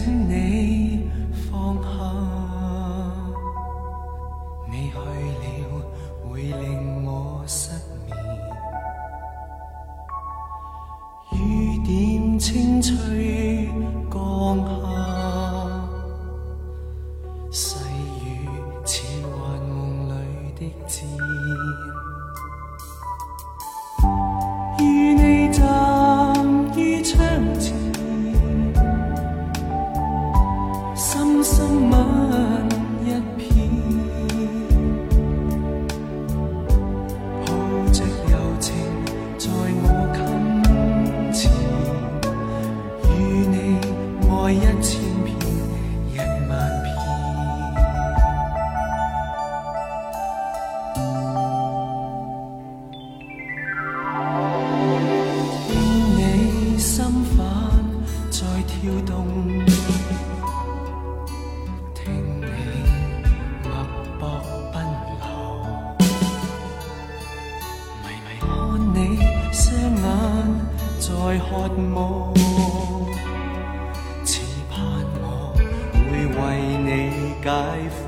情你。梦，似盼我会为你解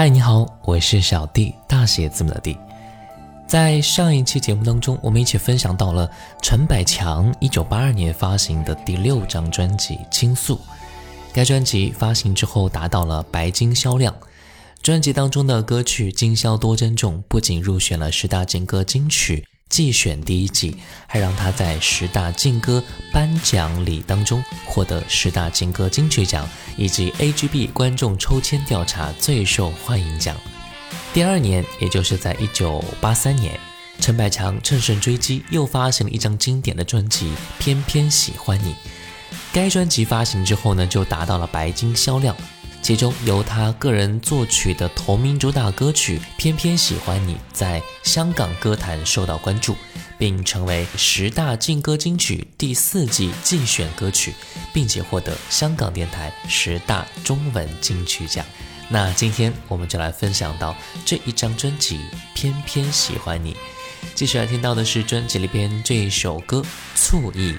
嗨，你好，我是小 D，大写字母的 D。在上一期节目当中，我们一起分享到了陈百强一九八二年发行的第六张专辑《倾诉》。该专辑发行之后达到了白金销量。专辑当中的歌曲《今宵多珍重》不仅入选了十大金歌金曲。既选第一季，还让他在十大劲歌颁奖礼当中获得十大劲歌金曲奖，以及 AGB 观众抽签调查最受欢迎奖。第二年，也就是在一九八三年，陈百强乘胜追击，又发行了一张经典的专辑《偏偏喜欢你》。该专辑发行之后呢，就达到了白金销量。其中由他个人作曲的同名主打歌曲《偏偏喜欢你》在香港歌坛受到关注，并成为十大劲歌金曲第四季竞选歌曲，并且获得香港电台十大中文金曲奖。那今天我们就来分享到这一张专辑《偏偏喜欢你》，继续来听到的是专辑里边这首歌《醋意》。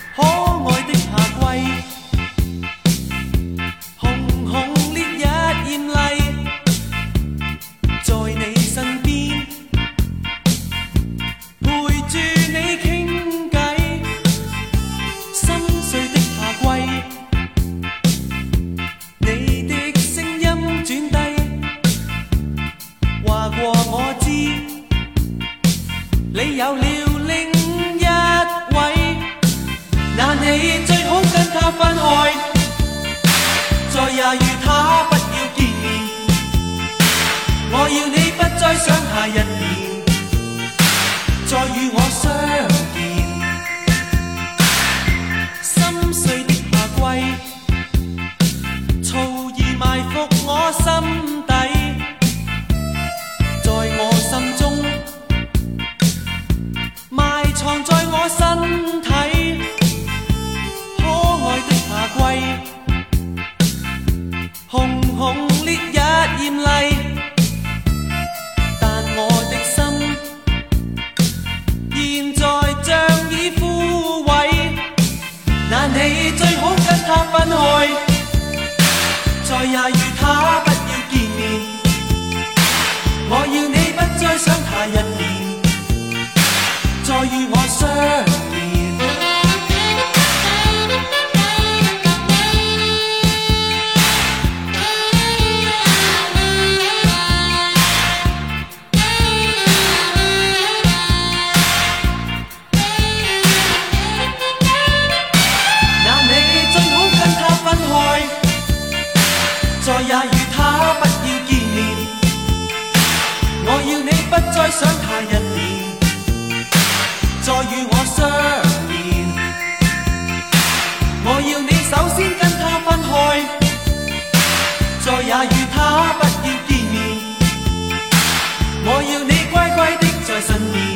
身边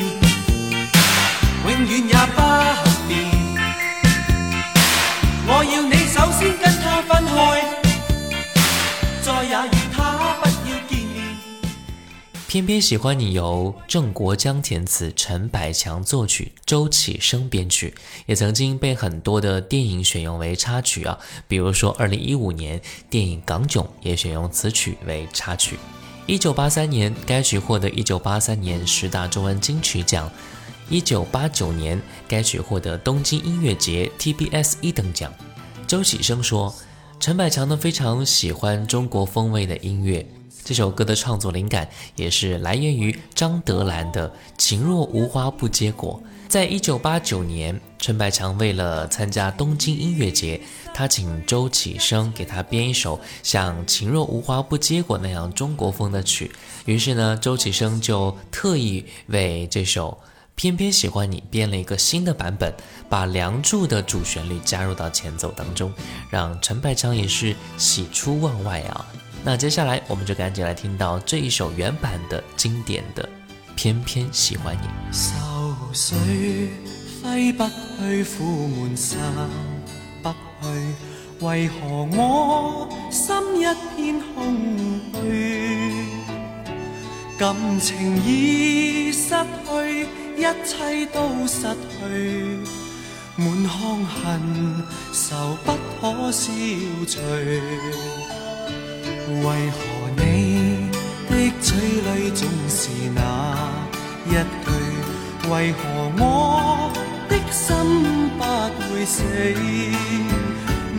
永远也不变我要你首先跟他分开再也与他不要见面偏偏喜欢你由郑国江填词陈百强作曲周启生编曲也曾经被很多的电影选用为插曲啊比如说二零一五年电影港囧也选用此曲为插曲一九八三年，该曲获得一九八三年十大中文金曲奖。一九八九年，该曲获得东京音乐节 TBS 一等奖。周启生说：“陈百强呢非常喜欢中国风味的音乐，这首歌的创作灵感也是来源于张德兰的《情若无花不结果》。在一九八九年，陈百强为了参加东京音乐节。”他请周启生给他编一首像《情若无花不结果》那样中国风的曲，于是呢，周启生就特意为这首《偏偏喜欢你》编了一个新的版本，把《梁祝》的主旋律加入到前奏当中，让陈百强也是喜出望外啊！那接下来我们就赶紧来听到这一首原版的经典的《偏偏喜欢你》。为何我心一片空虚？感情已失去，一切都失去，满腔恨愁不可消除。为何你的嘴里总是那一句？为何我的心不会死？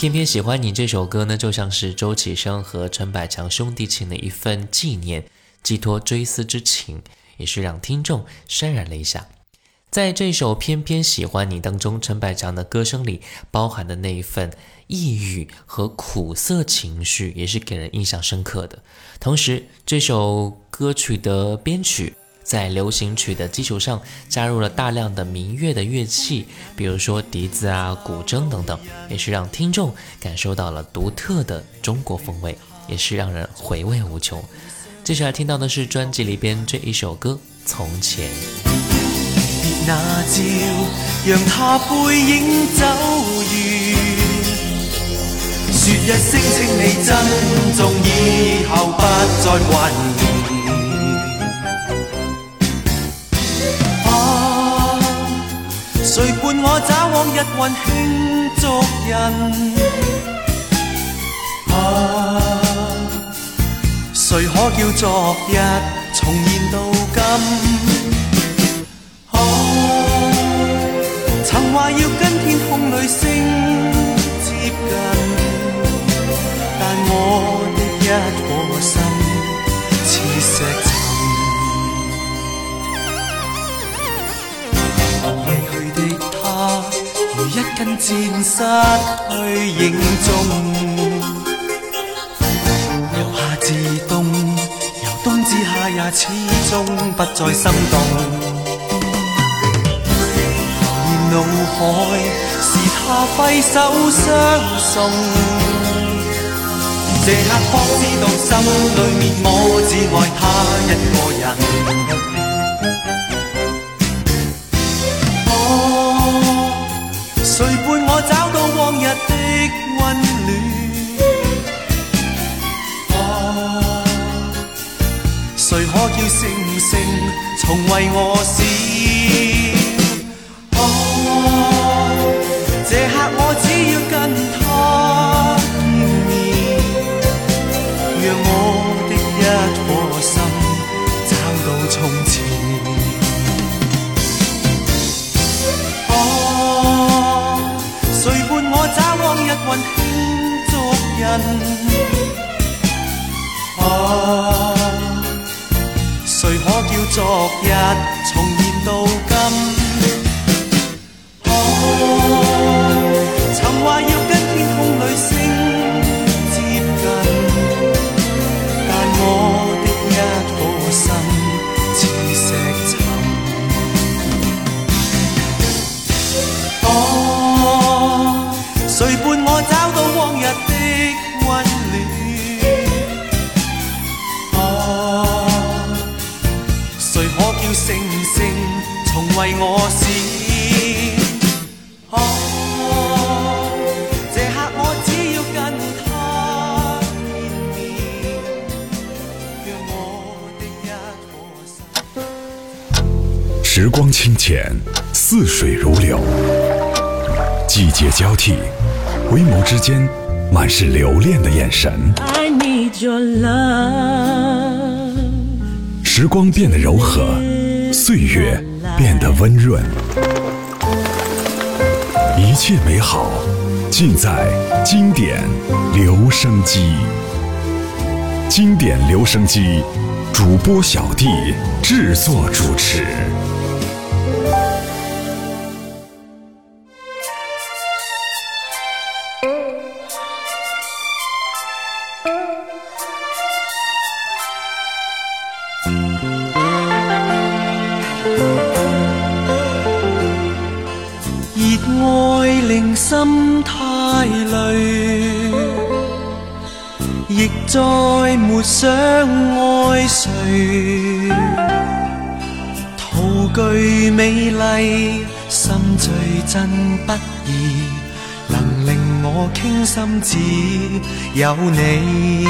偏偏喜欢你这首歌呢，就像是周启生和陈百强兄弟情的一份纪念，寄托追思之情，也是让听众潸然泪下。在这首偏偏喜欢你当中，陈百强的歌声里包含的那一份抑郁和苦涩情绪，也是给人印象深刻的。同时，这首歌曲的编曲。在流行曲的基础上加入了大量的民乐的乐器，比如说笛子啊、古筝等等，也是让听众感受到了独特的中国风味，也是让人回味无穷。接下来听到的是专辑里边这一首歌《从前》。那让他背影走远。声，请你珍重，以后不再伴我找往日温馨足印。啊，谁可叫昨日重现到今？啊，曾话要跟天空里星接近，但我。跟战失去影踪，由夏至冬，由冬至夏也始终不再心动。浮现脑海是他挥手相送，这刻方知道心里面我只爱他一个人。星从为我闪，啊！这刻我只要跟他见面，让我的一颗心找到从前。哦，谁伴我找往日温馨足印？昨日重现到今。我时光清浅，似水如流，季节交替，回眸之间满是留恋的眼神。时光变得柔和，岁月。变得温润，一切美好尽在经典留声机。经典留声机，主播小弟制作主持。谁陶具美丽，心最真不易，能令我倾心只有你，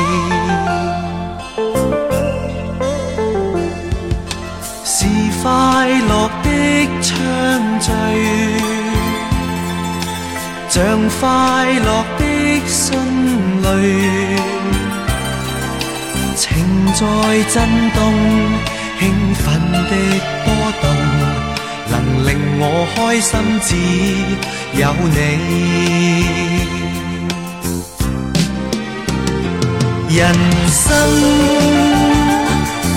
是快乐的畅聚，像快乐的心泪。在震动，兴奋的波动，能令我开心，只有你。人生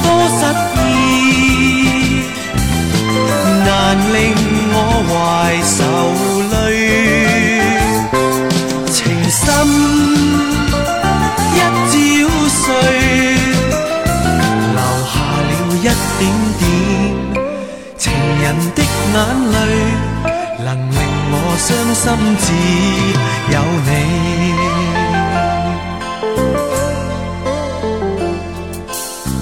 多失意，难令我怀愁泪。情深一朝碎。情人的眼泪，能令我伤心，只有你。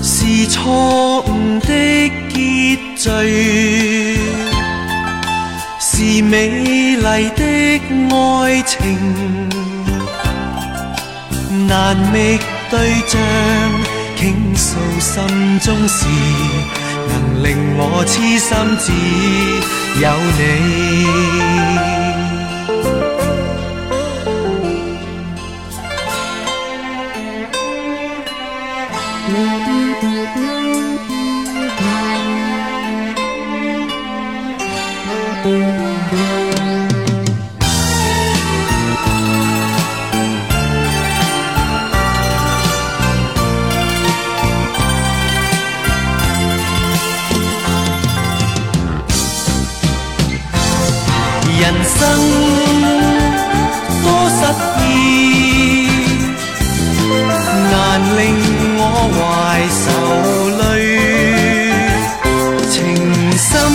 是错误的结局，是美丽的爱情，难觅对象。诉心中事，能令我痴心只有你。令我怀愁泪，情深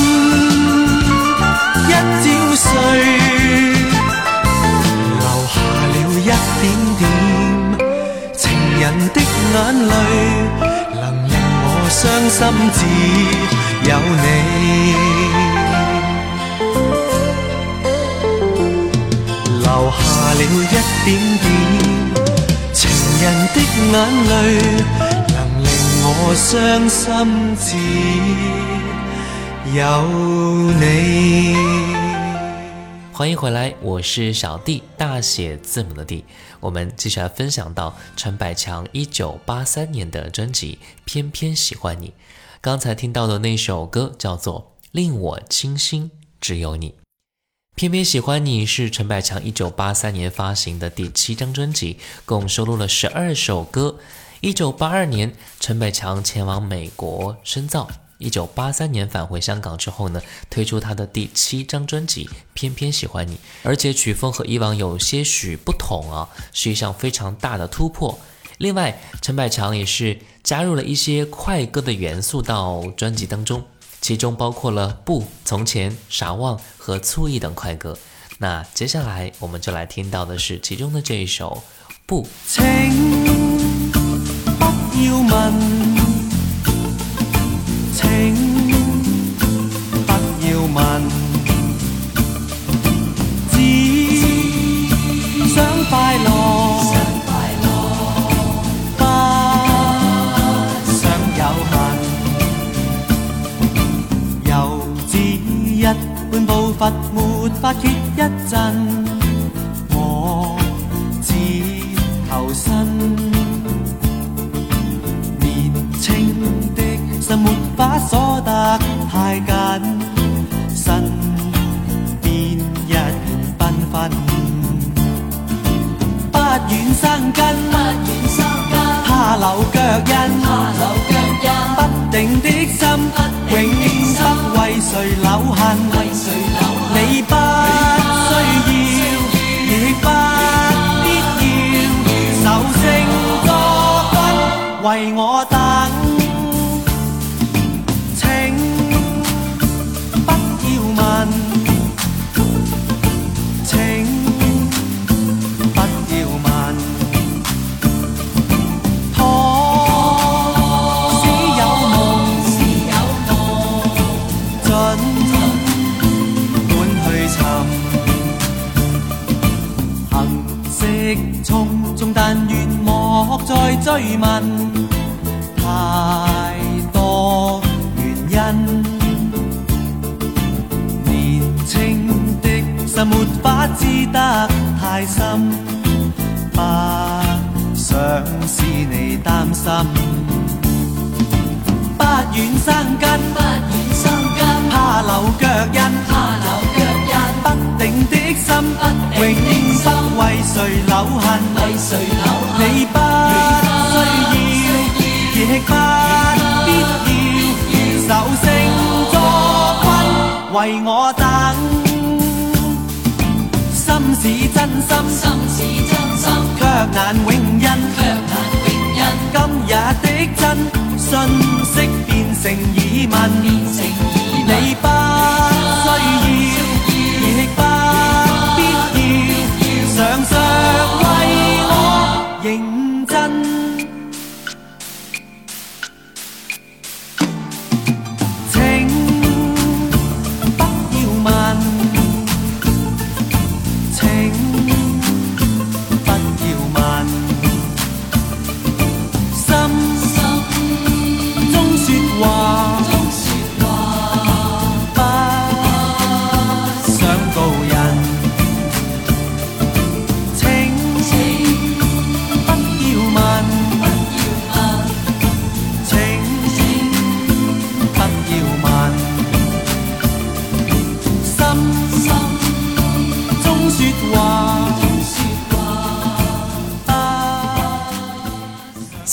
一朝碎，留下了一点点情人的眼泪，能令我伤心只有你，留下了一点点。人的眼泪能令我伤心，只有你。欢迎回来，我是小 D，大写字母的 D。我们继续来分享到陈百强一九八三年的专辑《偏偏喜欢你》。刚才听到的那首歌叫做《令我倾心只有你》。偏偏喜欢你是陈百强一九八三年发行的第七张专辑，共收录了十二首歌。一九八二年，陈百强前往美国深造，一九八三年返回香港之后呢，推出他的第七张专辑《偏偏喜欢你》，而且曲风和以往有些许不同啊，是一项非常大的突破。另外，陈百强也是加入了一些快歌的元素到专辑当中，其中包括了《不从前》《傻望》。和《醋意》等快歌，那接下来我们就来听到的是其中的这一首《不请不要问》。没法歇一阵，我只求身。年轻的心没法锁得太紧，身边一片缤纷，不愿生根，怕留脚印，不定的心，永不为谁留恨。不需要，亦不必要，首胜歌君为我带。再追問，太多原因。年青的心沒法知得太深，不想使你擔心。不願生根，不願生根，怕留腳印，怕留腳印。不定的心，不永心，為誰留痕，為誰留。也不必要受性捉困，为我等。心是真心，却难永印。今日的真，信息变成疑问。你不需要。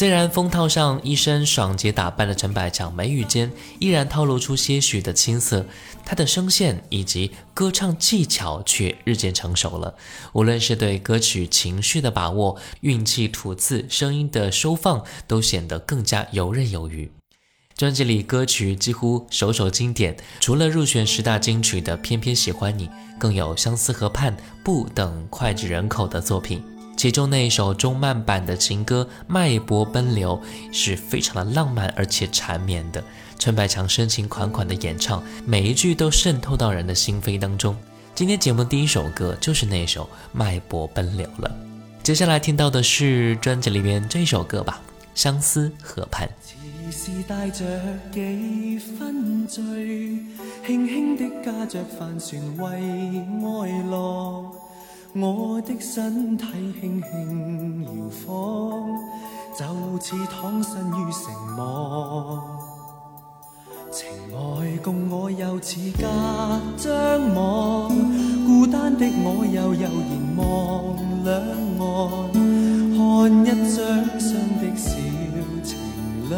虽然风套上一身爽洁打扮的陈百强，眉宇间依然透露出些许的青涩，他的声线以及歌唱技巧却日渐成熟了。无论是对歌曲情绪的把握、运气吐字、声音的收放，都显得更加游刃有余。专辑里歌曲几乎首首经典，除了入选十大金曲的《偏偏喜欢你》，更有《相思河畔》《不》等脍炙人口的作品。其中那一首中慢版的情歌《脉搏奔流》是非常的浪漫而且缠绵的，陈百强深情款款的演唱，每一句都渗透到人的心扉当中。今天节目第一首歌就是那首《脉搏奔流》了，接下来听到的是专辑里面这首歌吧，《相思河畔》。我的身体轻轻摇晃，就似躺身于城网，情爱共我又似隔张网，孤单的我又悠然望两岸，看一张双的小情侣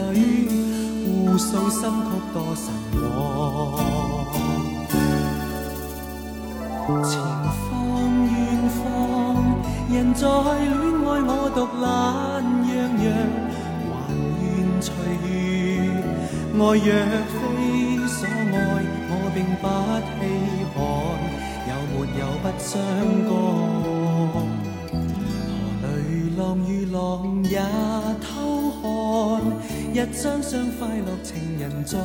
互诉心曲多神往。人在恋爱，我独懒洋洋，还愿随遇。爱若非所爱，我并不稀罕。有没有不相干？河里浪与浪也偷看，一双双快乐情人在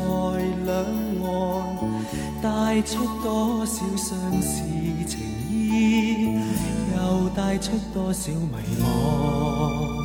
两岸，带出多少相思情意。带出多少迷惘？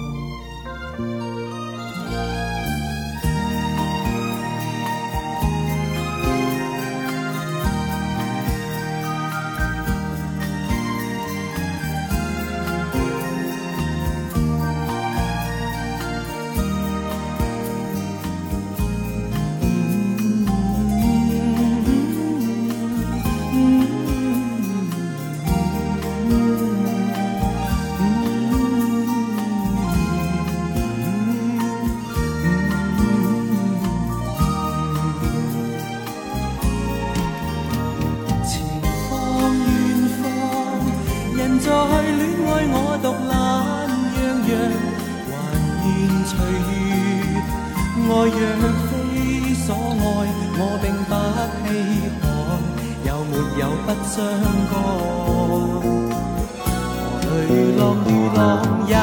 渔落渔浪也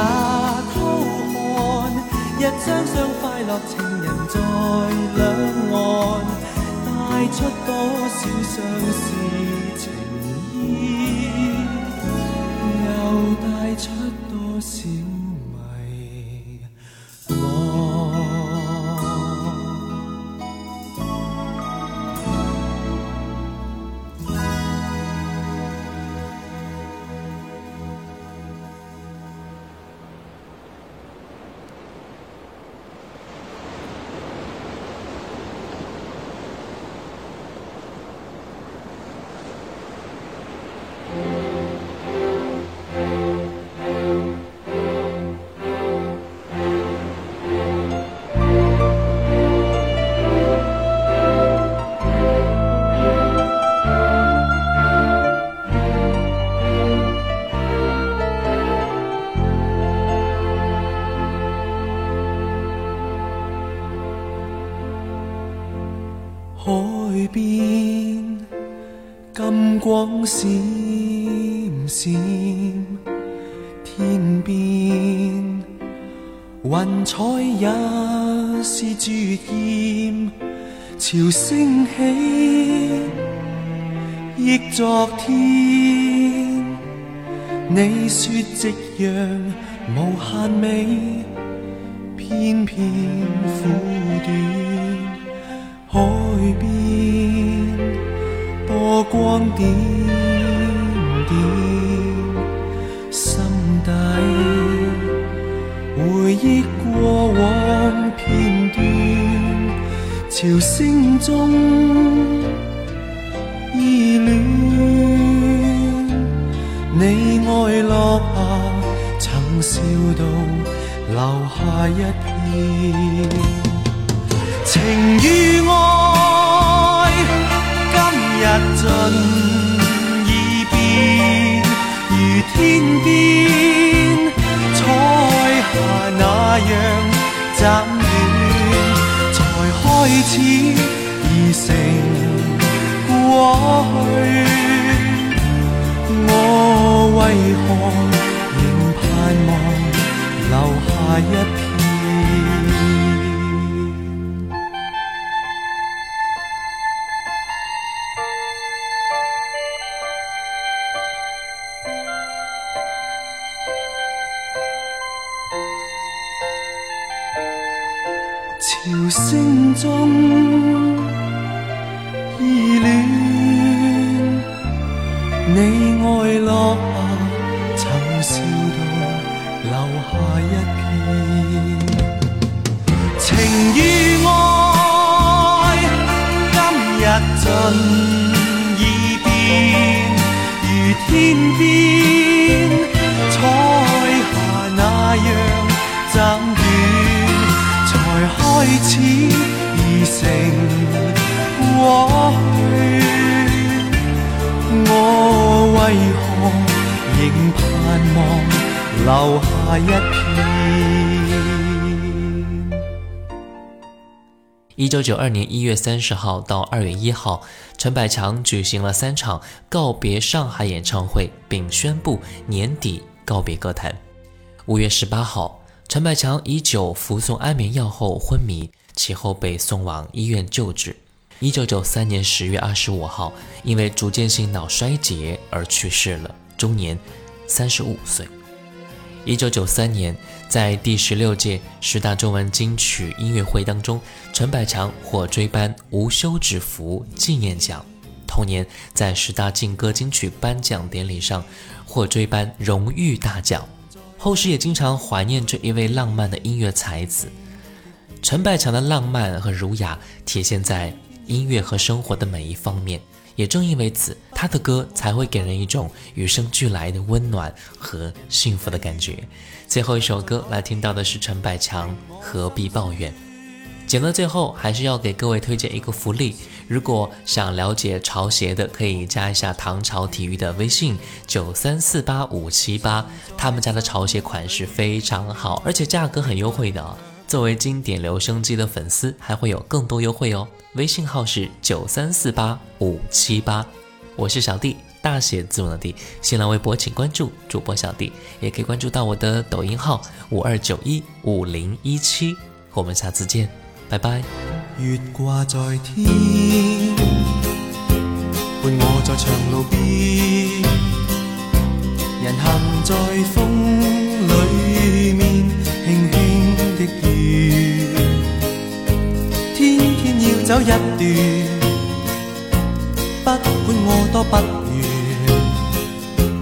偷看，一双双快乐情人在两岸，带出多少相思情意，又带出。海边金光闪闪，天边云彩也是绝艳。潮声起忆昨天，你说夕阳无限美，片片苦短。海边波光点点，心底回忆过往片段，潮声中依恋。你爱落霞，曾笑到留下一片。情与爱，今日尽已变，如天边彩霞那样暂远，才开始而成过去，我为何仍盼望留下一？留下一九九二年一月三十号到二月一号，陈百强举行了三场告别上海演唱会，并宣布年底告别歌坛。五月十八号，陈百强以酒服送安眠药后昏迷，其后被送往医院救治。一九九三年十月二十五号，因为逐渐性脑衰竭而去世了，终年三十五岁。一九九三年，在第十六届十大中文金曲音乐会当中，陈百强获追颁无休止符纪念奖。同年，在十大劲歌金曲颁奖典礼上，获追颁荣誉大奖。后世也经常怀念这一位浪漫的音乐才子。陈百强的浪漫和儒雅体现在音乐和生活的每一方面。也正因为此，他的歌才会给人一种与生俱来的温暖和幸福的感觉。最后一首歌来听到的是陈百强《何必抱怨》。节目最后还是要给各位推荐一个福利，如果想了解潮鞋的，可以加一下唐朝体育的微信九三四八五七八，他们家的潮鞋款式非常好，而且价格很优惠的。作为经典留声机的粉丝，还会有更多优惠哦！微信号是九三四八五七八，我是小弟，大写字母的弟。新浪微博请关注主播小弟，也可以关注到我的抖音号五二九一五零一七。我们下次见，拜拜。月挂在在在天，伴我长路边，人行风里面。天天要走一段，不管我多不愿。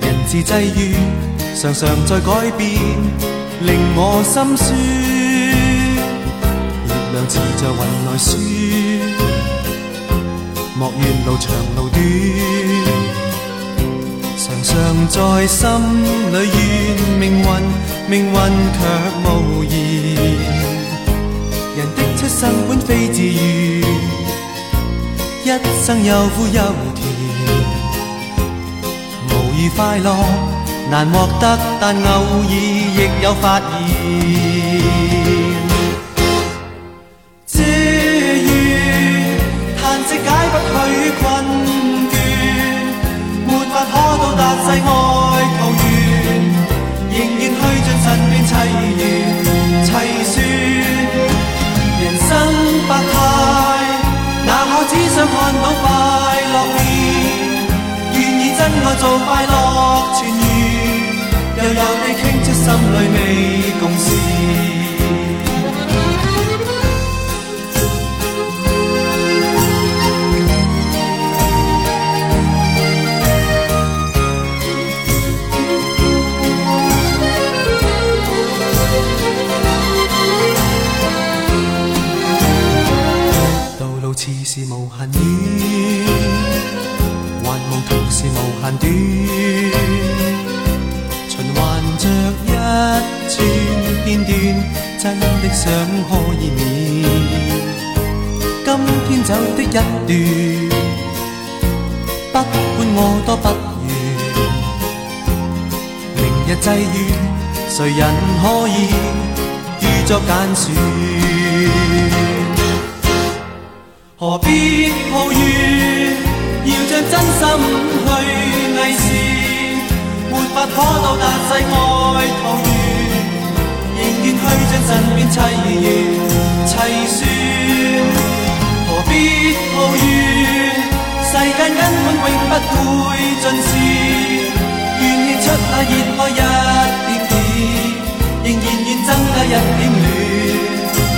人事际遇常常在改变，令我心酸。月亮似着云来算，莫怨路长路短。常常在心里怨命运，命运却无言。人的出生本非自愿，一生又苦又甜，无意快乐难获得，但偶尔亦有发现。做快乐团圆，悠悠地倾出心里未共事。但根本永不会尽输，愿献出那热爱一点点，仍然愿增加一点暖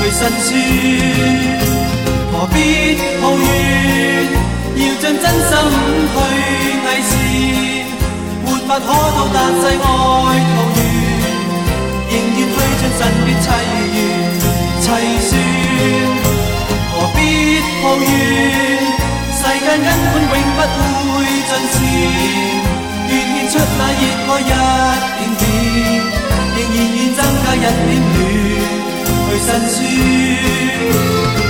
去辛酸。何必抱怨？要将真心去伪善，没法可到达世外桃源，仍然去进身边凄怨、凄酸。何必抱怨？根本永不会尽先，愿献出那热爱一点点，仍然愿增加一点暖，去伸舒。